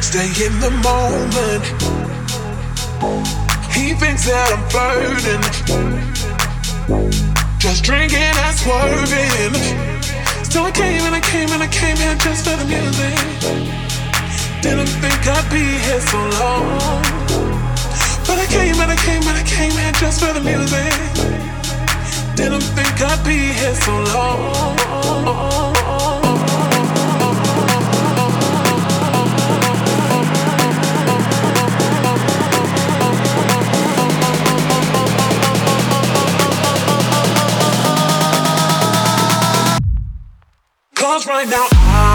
Stay in the moment. He thinks that I'm flirting. Just drinking and swerving. So I came and I came and I came here just for the music. Didn't think I'd be here so long. But I came and I came and I came here just for the music. Didn't think I'd be here so long. cause right now. I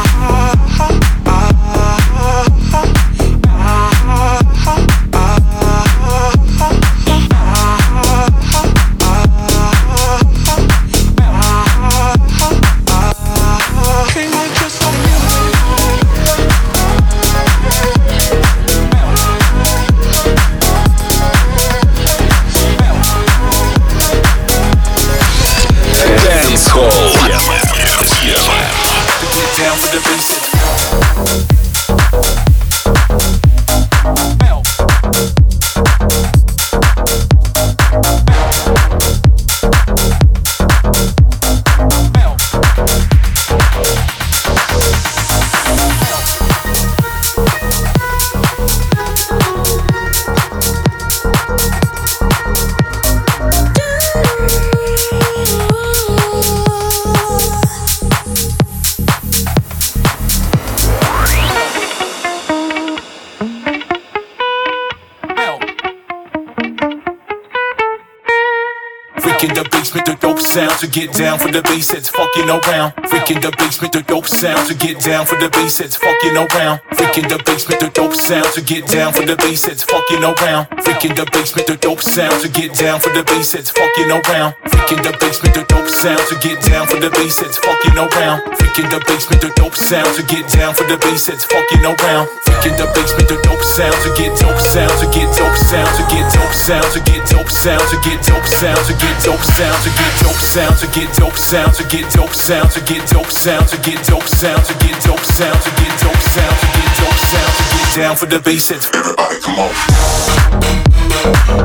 Freak in the basement, the dope sound to get down for the bass heads fucking around. Freak in the basement, the dope sound to get down for the bass heads fucking around. Freak in the basement, the dope sound to get down for the bass heads fucking around. Freak in the basement, the dope sound to get down for the bass heads fucking around. Freak in the basement, the dope sound to get down for the bass heads fucking around. Freak in the basement, the dope sound to get down for the bass heads fucking around. Freak in the basement, the dope sound to get dope sound to get dope sound to get dope sound to get dope sound to get dope sound to get dope sound to get dope sound to get dope sound to get dope sound to get dope sound to get dope sound to get dope sound to get dope sound to get dope sound to get down for the bass heads. Everybody, come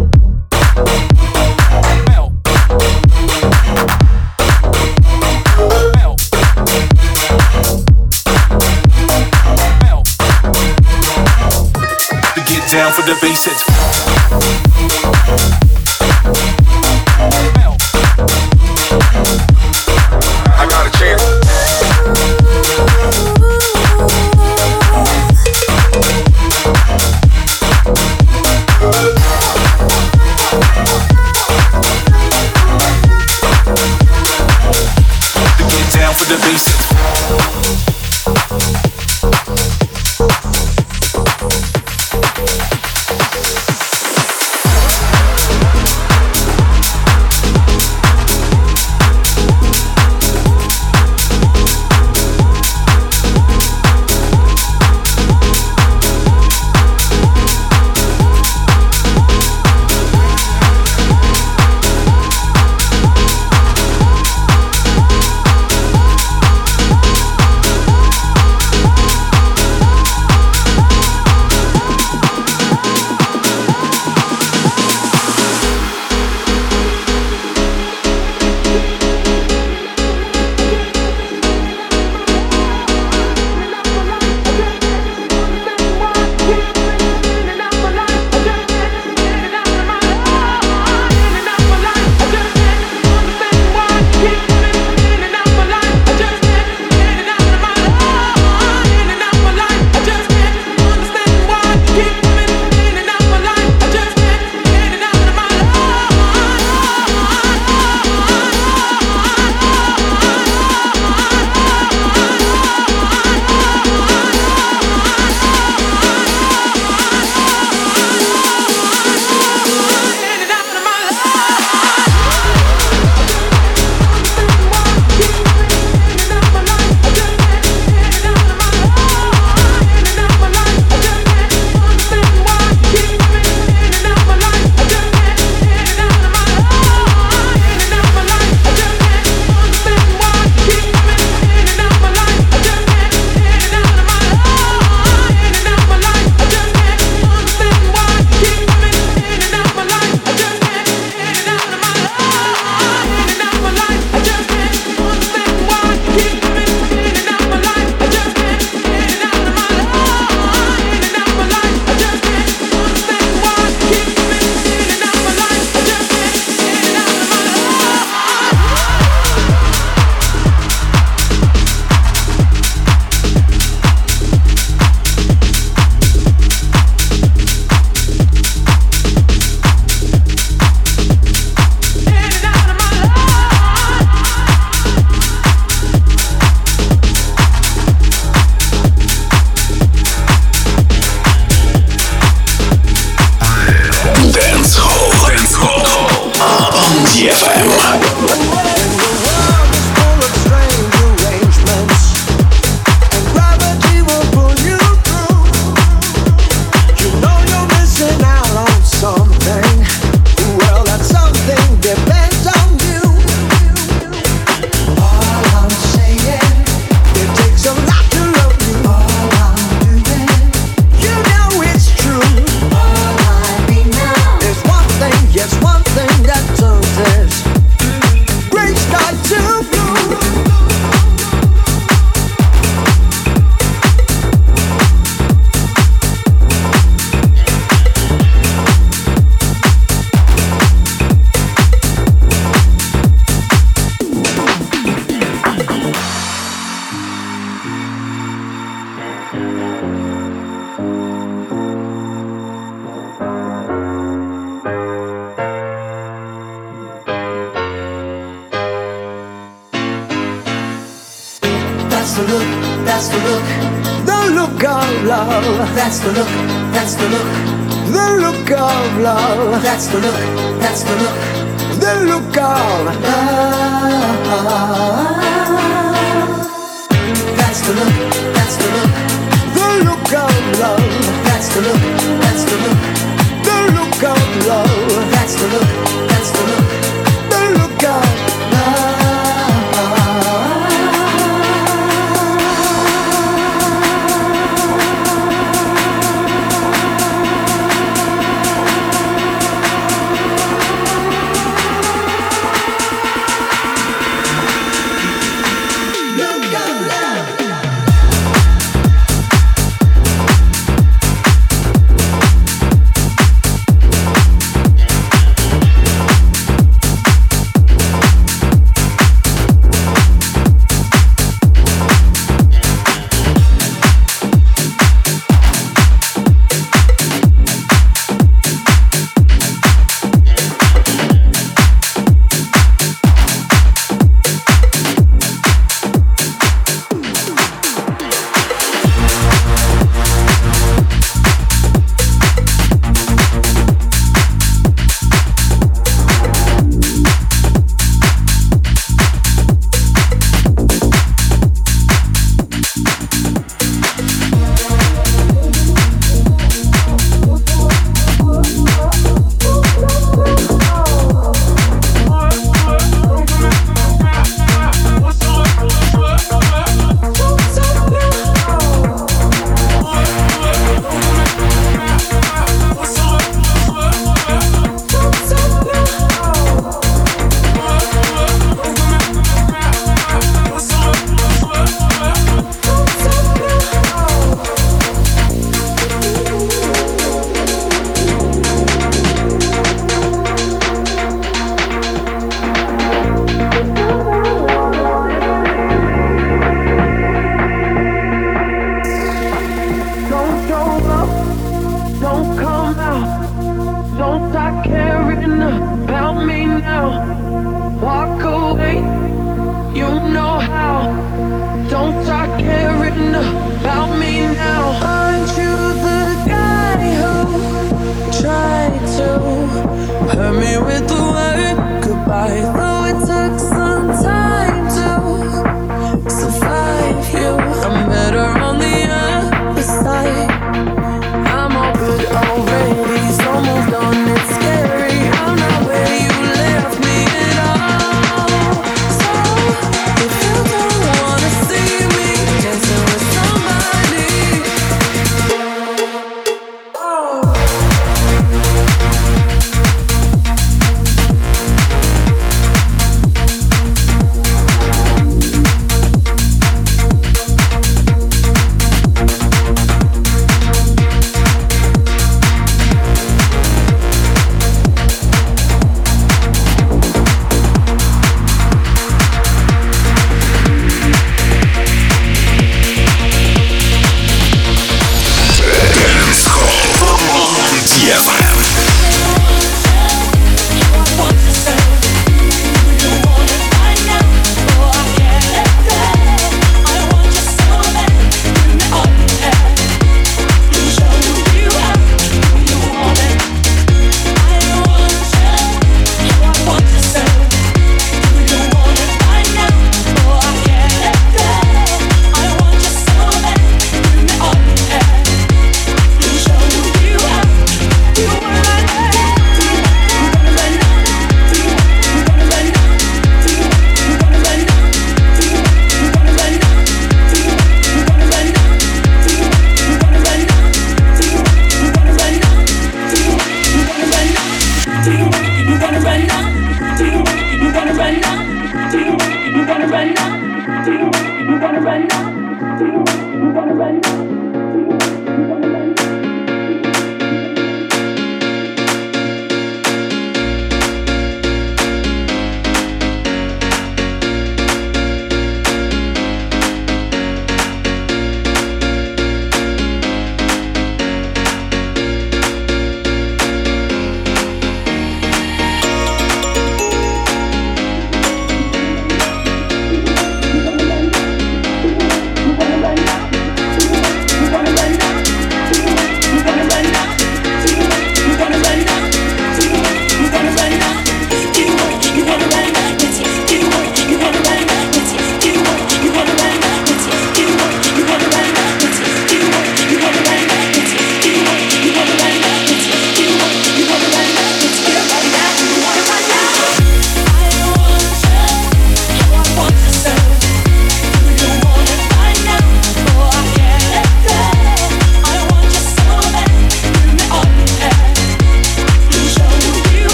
on. Down for the heads. I got a chance.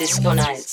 Disco nights,